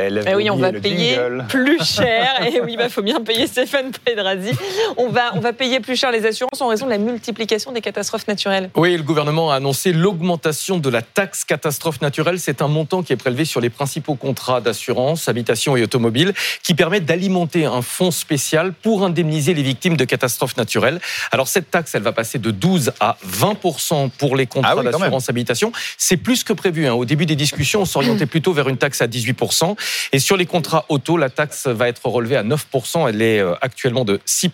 Elle Eh oui, on va le payer jingle. plus cher. Et oui, il faut bien payer Stéphane Pedrazi. On va, on va payer plus cher les assurances en raison de la multiplication des catastrophes naturelles. Oui, le gouvernement a annoncé l'augmentation de la taxe catastrophe naturelle. C'est un montant qui est prélevé sur les principaux contrats d'assurance, habitation et automobile, qui permet d'alimenter un fonds spécial pour indemniser les victimes de catastrophes naturelles. Alors cette taxe, elle va passer de 12 à 20 pour les contrats Ah oui, d'assurance habitation. C'est plus que prévu. hein. Au début des discussions, on s'orientait plutôt vers une taxe à 18 Et sur les contrats auto, la taxe va être relevée à 9 Elle est euh, actuellement de 6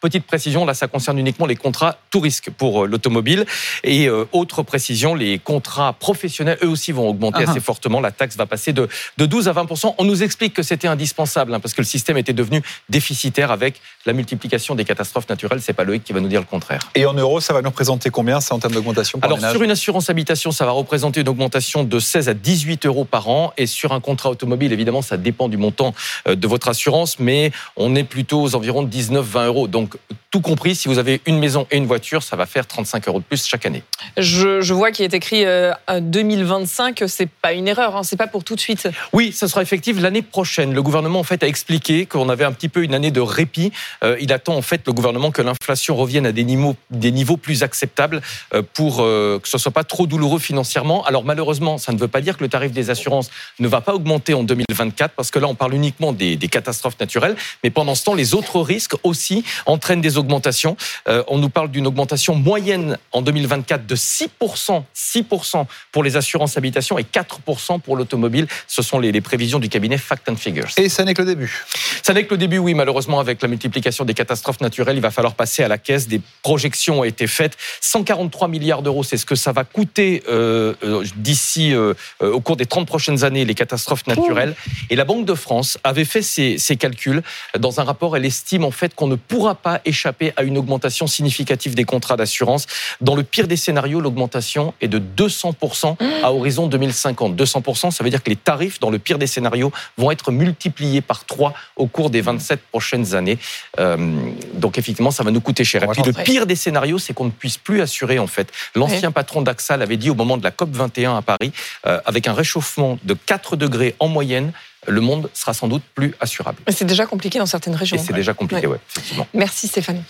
Petite précision, là, ça concerne uniquement les contrats tout risque pour euh, l'automobile. Et euh, autre précision, les contrats professionnels, eux aussi, vont augmenter Ah ah. assez fortement. La taxe va passer de, de 12 à 20 On nous explique que c'était indispensable, hein, parce que le système était devenu déficitaire avec la multiplication des catastrophes naturelles. C'est pas Loïc qui va nous dire le contraire. Et en euros, ça va nous représenter combien, ça, en termes d'augmentation Alors, ménage? sur une assurance habitation, ça va représenter une augmentation de 16 à 18 euros par an. Et sur un contrat automobile, évidemment, ça dépend du montant euh, de votre assurance, mais on est plutôt aux environs de 19-20 euros. Donc, tout compris, si vous avez une maison et une voiture, ça va faire 35 euros de plus chaque année. Je, je vois qu'il est écrit euh, 2025. C'est pas une erreur. Hein, c'est pas pour tout de suite. Oui, ça sera effectif l'année prochaine. Le gouvernement, en fait, a expliqué qu'on avait un petit peu une année de répit. Euh, il attend, en fait, le gouvernement que l'inflation revienne à des niveaux, des niveaux plus acceptables euh, pour euh, que ce soit pas trop douloureux financièrement. Alors, malheureusement, ça ne veut pas dire que le tarif des assurances ne va pas augmenter en 2024, parce que là, on parle uniquement des, des catastrophes naturelles. Mais pendant ce temps, les autres risques aussi entraînent des augmentations. Euh, on nous parle d'une augmentation moyenne en 2024 de 6%, 6% pour les assurances habitation et 4% pour l'automobile. Ce sont les, les prévisions du cabinet Fact and Figures. Et ça n'est que le début. Ça n'est que le début, oui, malheureusement, avec la multiplication des catastrophes naturelles, il va falloir passer à la caisse. Des projections ont été faites. 143 milliards d'euros, c'est ce que ça va coûter euh, euh, d'ici, euh, au cours des 30 prochaines années, les catastrophes naturelles. Et la Banque de France avait fait ses, ses calculs. Dans un rapport, elle estime en fait qu'on ne pourra pas échapper à une augmentation significative des contrats d'assurance. Dans le pire des scénarios, l'augmentation est de 200% à horizon 2050. 200%, ça veut dire que les tarifs, dans le pire des scénarios, vont être multipliés par 3 au cours des 27 prochaines années. Euh, donc effectivement, ça va nous coûter cher. Et puis le pire des scénarios, c'est qu'on ne puisse plus assurer en fait. L'ancien patron d'AXA l'avait dit au moment de la COP 21 à Paris, euh, avec un réchauffement de 4 degrés en moyenne, le monde sera sans doute plus assurable. Mais C'est déjà compliqué dans certaines régions. Et c'est déjà compliqué, ouais, effectivement. Merci Stéphane.